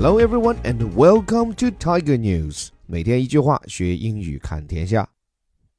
Hello everyone and welcome to Tiger News。每天一句话，学英语看天下。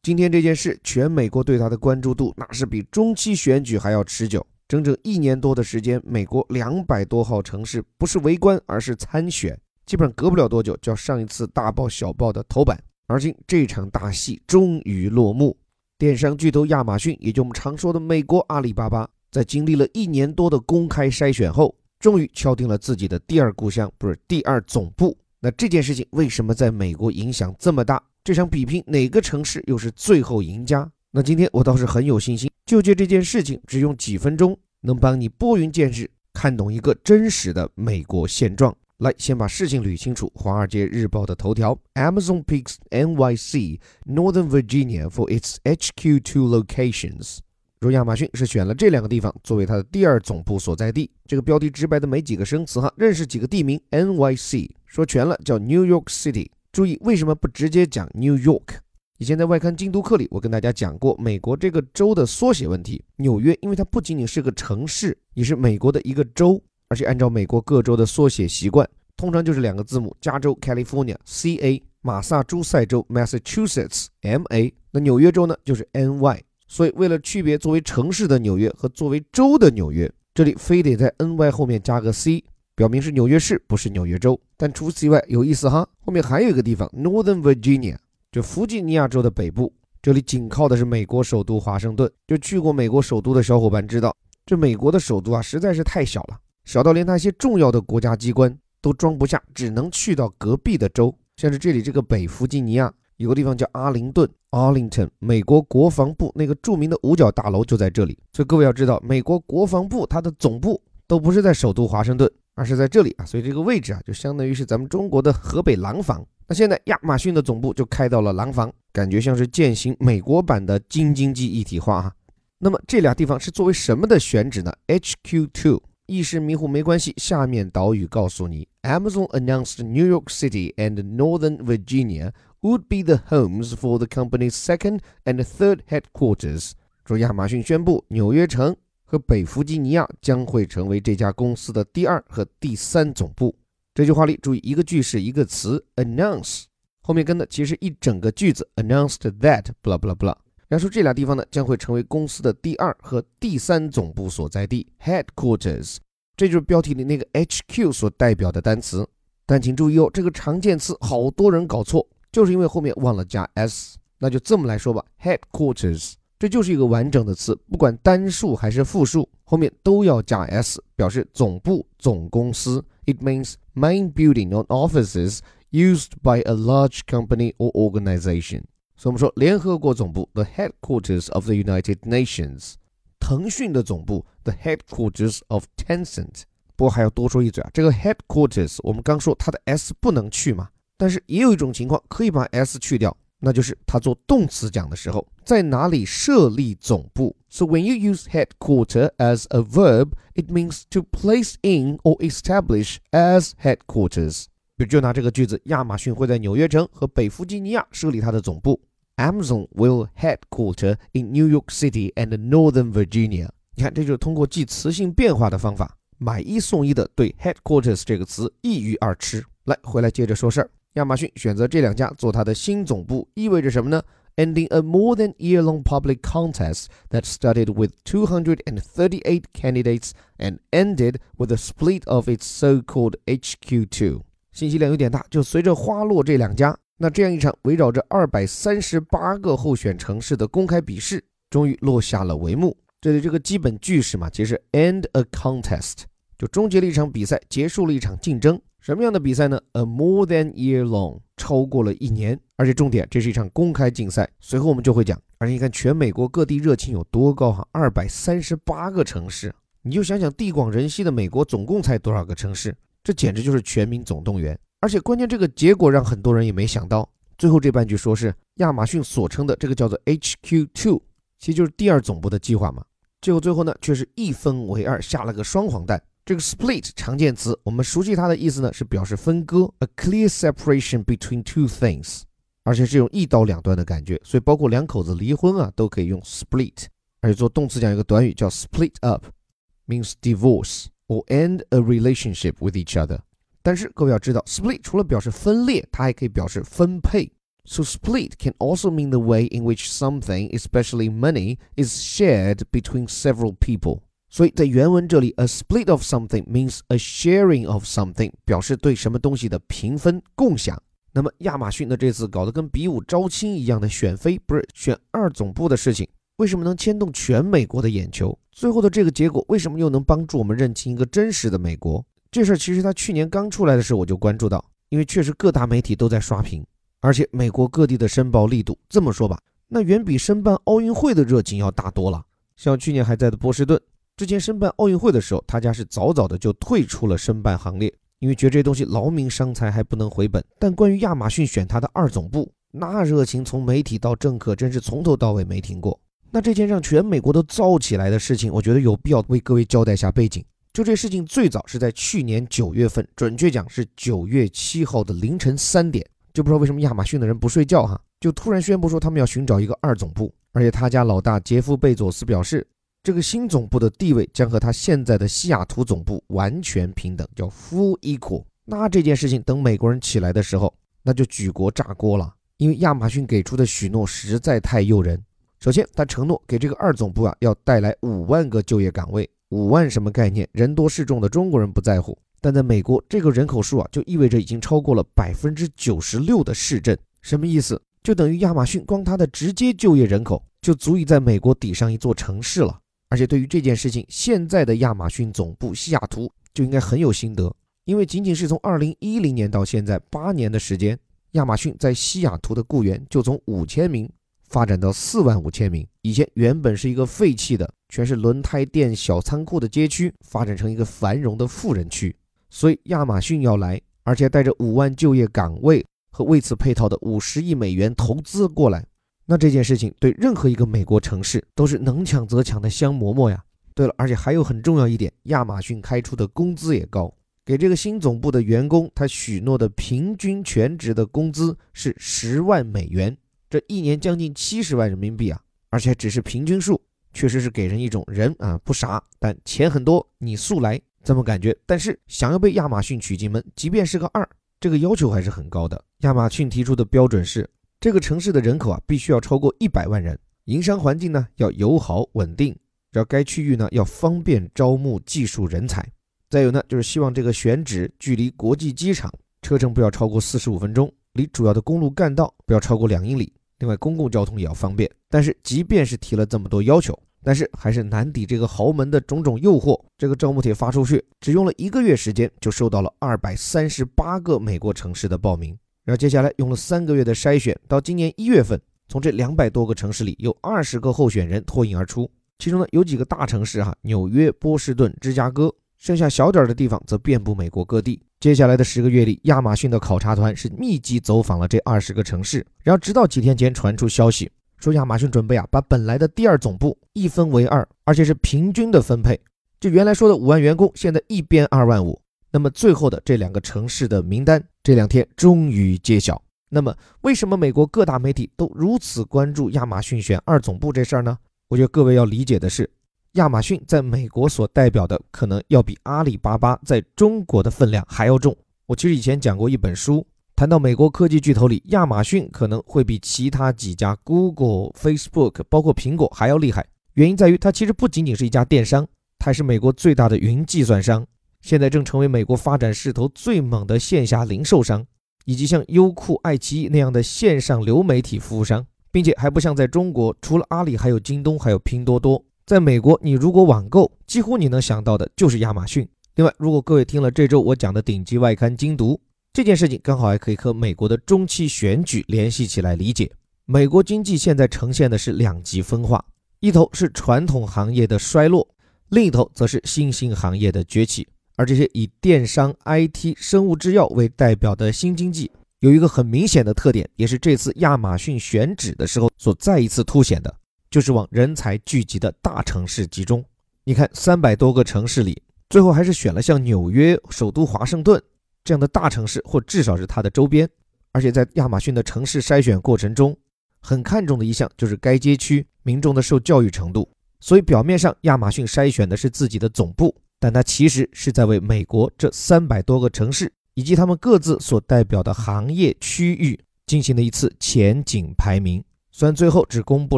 今天这件事，全美国对它的关注度那是比中期选举还要持久。整整一年多的时间，美国两百多号城市不是围观，而是参选，基本上隔不了多久就要上一次大报小报的头版。而今这场大戏终于落幕，电商巨头亚马逊，也就我们常说的美国阿里巴巴，在经历了一年多的公开筛选后。终于敲定了自己的第二故乡，不是第二总部。那这件事情为什么在美国影响这么大？这场比拼哪个城市又是最后赢家？那今天我倒是很有信心，就借这件事情，只用几分钟能帮你拨云见日，看懂一个真实的美国现状。来，先把事情捋清楚。《华尔街日报》的头条：Amazon picks NYC Northern Virginia for its HQ2 locations。如亚马逊是选了这两个地方作为它的第二总部所在地。这个标题直白的没几个生词哈，认识几个地名：NYC，说全了叫 New York City。注意为什么不直接讲 New York？以前在外刊精读课里，我跟大家讲过美国这个州的缩写问题。纽约，因为它不仅仅是个城市，也是美国的一个州，而且按照美国各州的缩写习惯，通常就是两个字母：加州 California（CA），马萨诸塞州 Massachusetts（MA）。那纽约州呢，就是 NY。所以，为了区别作为城市的纽约和作为州的纽约，这里非得在 NY 后面加个 C，表明是纽约市，不是纽约州。但除此以外，有意思哈，后面还有一个地方，Northern Virginia，就弗吉尼亚州的北部，这里紧靠的是美国首都华盛顿。就去过美国首都的小伙伴知道，这美国的首都啊，实在是太小了，小到连那些重要的国家机关都装不下，只能去到隔壁的州，像是这里这个北弗吉尼亚。有个地方叫阿灵顿 （Arlington），美国国防部那个著名的五角大楼就在这里。所以各位要知道，美国国防部它的总部都不是在首都华盛顿，而是在这里啊。所以这个位置啊，就相当于是咱们中国的河北廊坊。那现在亚马逊的总部就开到了廊坊，感觉像是践行美国版的京津冀一体化哈。那么这俩地方是作为什么的选址呢？HQ2，一时迷糊没关系，下面导语告诉你：Amazon announced New York City and Northern Virginia。Would be the homes for the company's second and third headquarters。说亚马逊宣布，纽约城和北弗吉尼亚将会成为这家公司的第二和第三总部。这句话里注意一个句式一个词 announce，后面跟的其实一整个句子 announced that blah blah blah。然后说这俩地方呢将会成为公司的第二和第三总部所在地 headquarters，这就是标题里那个 HQ 所代表的单词。但请注意哦，这个常见词好多人搞错。就是因为后面忘了加 s，那就这么来说吧，headquarters，这就是一个完整的词，不管单数还是复数，后面都要加 s，表示总部、总公司。It means main building or offices used by a large company or organization。所以我们说联合国总部，the headquarters of the United Nations。腾讯的总部，the headquarters of Tencent。不过还要多说一嘴啊，这个 headquarters，我们刚说它的 s 不能去嘛。 但是也有一种情况可以把 s 去掉，那就是它做动词讲的时候，在哪里设立总部。So when you use headquarter as a verb, it means to place in or establish as headquarters。比如就拿这个句子，亚马逊会在纽约城和北弗吉尼亚设立它的总部。Amazon will headquarter in New York City and Northern Virginia。你看，这就是通过记词性变化的方法，买一送一的对 headquarters 这个词一鱼二吃。来，回来接着说事儿。 亚马逊选择这两家做它的新总部，意味着什么呢？Ending a more than year-long public contest that started with 238 candidates and ended with a split of its so-called HQ2。信息量有点大，就随着花落这两家，那这样一场围绕着二百三十八个候选城市的公开比试，终于落下了帷幕。这里这个基本句式嘛，其实 end a contest 就终结了一场比赛，结束了一场竞争。什么样的比赛呢？A more than year long，超过了一年，而且重点，这是一场公开竞赛。随后我们就会讲，而且你看全美国各地热情有多高哈，二百三十八个城市，你就想想地广人稀的美国总共才多少个城市？这简直就是全民总动员。而且关键这个结果让很多人也没想到，最后这半句说是亚马逊所称的这个叫做 HQ2，其实就是第二总部的计划嘛。结果最后呢，却是一分为二，下了个双黄蛋。这个 split 常见词，我们熟悉它的意思呢，是表示分割，a clear separation between two things，而且这种一刀两断的感觉，所以包括两口子离婚啊，都可以用 split。而且做动词讲有个短语叫 split up，means divorce or end a relationship with each other。 但是各位要知道，split 除了表示分裂，它还可以表示分配。So split can also mean the way in which something, especially money, is shared between several people. 所以在原文这里，a split of something means a sharing of something，表示对什么东西的平分共享。那么亚马逊的这次搞得跟比武招亲一样的选妃，不是选二总部的事情，为什么能牵动全美国的眼球？最后的这个结果，为什么又能帮助我们认清一个真实的美国？这事儿其实他去年刚出来的时候我就关注到，因为确实各大媒体都在刷屏，而且美国各地的申报力度，这么说吧，那远比申办奥运会的热情要大多了。像去年还在的波士顿。之前申办奥运会的时候，他家是早早的就退出了申办行列，因为觉得这东西劳民伤财还不能回本。但关于亚马逊选他的二总部，那热情从媒体到政客真是从头到尾没停过。那这件让全美国都燥起来的事情，我觉得有必要为各位交代下背景。就这事情最早是在去年九月份，准确讲是九月七号的凌晨三点，就不知道为什么亚马逊的人不睡觉哈，就突然宣布说他们要寻找一个二总部，而且他家老大杰夫贝佐斯表示。这个新总部的地位将和他现在的西雅图总部完全平等，叫 full equal。那这件事情等美国人起来的时候，那就举国炸锅了。因为亚马逊给出的许诺实在太诱人。首先，他承诺给这个二总部啊要带来五万个就业岗位。五万什么概念？人多势众的中国人不在乎，但在美国这个人口数啊，就意味着已经超过了百分之九十六的市镇。什么意思？就等于亚马逊光它的直接就业人口就足以在美国抵上一座城市了。而且对于这件事情，现在的亚马逊总部西雅图就应该很有心得，因为仅仅是从二零一零年到现在八年的时间，亚马逊在西雅图的雇员就从五千名发展到四万五千名。以前原本是一个废弃的、全是轮胎店、小仓库的街区，发展成一个繁荣的富人区。所以亚马逊要来，而且带着五万就业岗位和为此配套的五十亿美元投资过来。那这件事情对任何一个美国城市都是能抢则抢的香馍馍呀。对了，而且还有很重要一点，亚马逊开出的工资也高，给这个新总部的员工，他许诺的平均全职的工资是十万美元，这一年将近七十万人民币啊！而且只是平均数，确实是给人一种人啊不傻，但钱很多，你速来这么感觉。但是想要被亚马逊娶进门，即便是个二，这个要求还是很高的。亚马逊提出的标准是。这个城市的人口啊，必须要超过一百万人，营商环境呢要友好稳定，然后该区域呢要方便招募技术人才。再有呢，就是希望这个选址距离国际机场车程不要超过四十五分钟，离主要的公路干道不要超过两英里。另外，公共交通也要方便。但是，即便是提了这么多要求，但是还是难抵这个豪门的种种诱惑。这个招募帖发出去，只用了一个月时间，就收到了二百三十八个美国城市的报名。然后接下来用了三个月的筛选，到今年一月份，从这两百多个城市里有二十个候选人脱颖而出。其中呢有几个大城市哈，纽约、波士顿、芝加哥，剩下小点儿的地方则遍布美国各地。接下来的十个月里，亚马逊的考察团是密集走访了这二十个城市。然后直到几天前传出消息，说亚马逊准备啊把本来的第二总部一分为二，而且是平均的分配。就原来说的五万员工，现在一边二万五。那么最后的这两个城市的名单。这两天终于揭晓。那么，为什么美国各大媒体都如此关注亚马逊选二总部这事儿呢？我觉得各位要理解的是，亚马逊在美国所代表的可能要比阿里巴巴在中国的分量还要重。我其实以前讲过一本书，谈到美国科技巨头里，亚马逊可能会比其他几家 Google、Facebook，包括苹果还要厉害。原因在于，它其实不仅仅是一家电商，它是美国最大的云计算商。现在正成为美国发展势头最猛的线下零售商，以及像优酷、爱奇艺那样的线上流媒体服务商，并且还不像在中国，除了阿里，还有京东，还有拼多多。在美国，你如果网购，几乎你能想到的就是亚马逊。另外，如果各位听了这周我讲的顶级外刊精读这件事情，刚好还可以和美国的中期选举联系起来理解。美国经济现在呈现的是两极分化，一头是传统行业的衰落，另一头则是新兴行业的崛起。而这些以电商、IT、生物制药为代表的新经济，有一个很明显的特点，也是这次亚马逊选址的时候所再一次凸显的，就是往人才聚集的大城市集中。你看，三百多个城市里，最后还是选了像纽约、首都华盛顿这样的大城市，或至少是它的周边。而且在亚马逊的城市筛选过程中，很看重的一项就是该街区民众的受教育程度。所以表面上，亚马逊筛选的是自己的总部。但它其实是在为美国这三百多个城市以及他们各自所代表的行业区域进行了一次前景排名。虽然最后只公布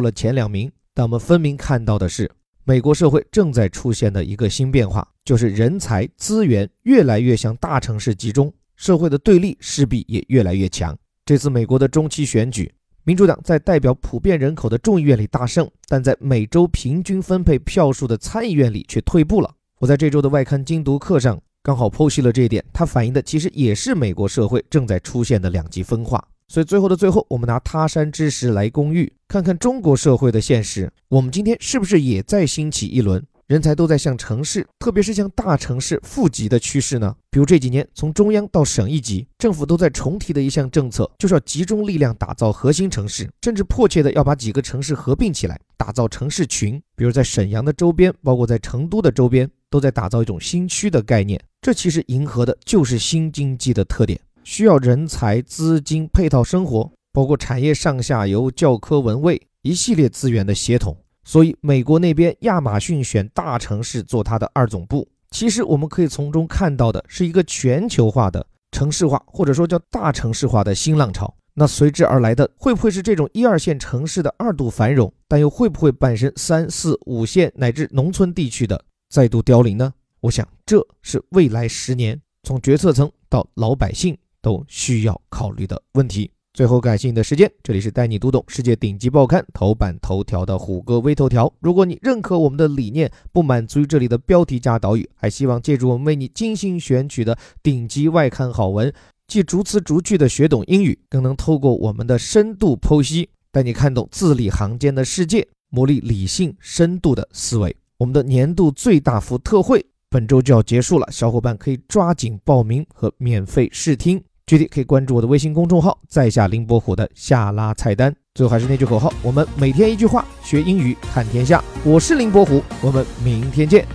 了前两名，但我们分明看到的是，美国社会正在出现的一个新变化，就是人才资源越来越向大城市集中，社会的对立势必也越来越强。这次美国的中期选举，民主党在代表普遍人口的众议院里大胜，但在每周平均分配票数的参议院里却退步了。我在这周的外刊精读课上。刚好剖析了这一点，它反映的其实也是美国社会正在出现的两极分化。所以最后的最后，我们拿他山之石来攻玉，看看中国社会的现实。我们今天是不是也在兴起一轮人才都在向城市，特别是向大城市富集的趋势呢？比如这几年，从中央到省一级，政府都在重提的一项政策，就是要集中力量打造核心城市，甚至迫切的要把几个城市合并起来，打造城市群。比如在沈阳的周边，包括在成都的周边。都在打造一种新区的概念，这其实迎合的就是新经济的特点，需要人才、资金、配套生活，包括产业上下游、教科文卫一系列资源的协同。所以，美国那边亚马逊选大城市做它的二总部，其实我们可以从中看到的是一个全球化的城市化，或者说叫大城市化的新浪潮。那随之而来的会不会是这种一二线城市的二度繁荣，但又会不会伴生三四五线乃至农村地区的？再度凋零呢？我想这是未来十年从决策层到老百姓都需要考虑的问题。最后感谢你的时间，这里是带你读懂世界顶级报刊头版头条的虎哥微头条。如果你认可我们的理念，不满足于这里的标题加导语，还希望借助我们为你精心选取的顶级外刊好文，既逐词逐句的学懂英语，更能透过我们的深度剖析，带你看懂字里行间的世界，磨砺理性深度的思维。我们的年度最大幅特惠本周就要结束了，小伙伴可以抓紧报名和免费试听。具体可以关注我的微信公众号，在下林伯虎的下拉菜单。最后还是那句口号：我们每天一句话，学英语看天下。我是林伯虎，我们明天见。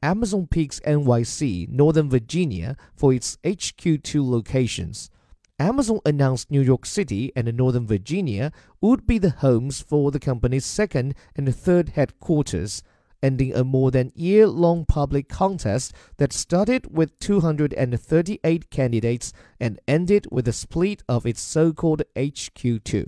Amazon picks NYC, Northern Virginia, for its HQ2 locations. Amazon announced New York City and Northern Virginia would be the homes for the company's second and third headquarters, ending a more than year long public contest that started with 238 candidates and ended with a split of its so called HQ2.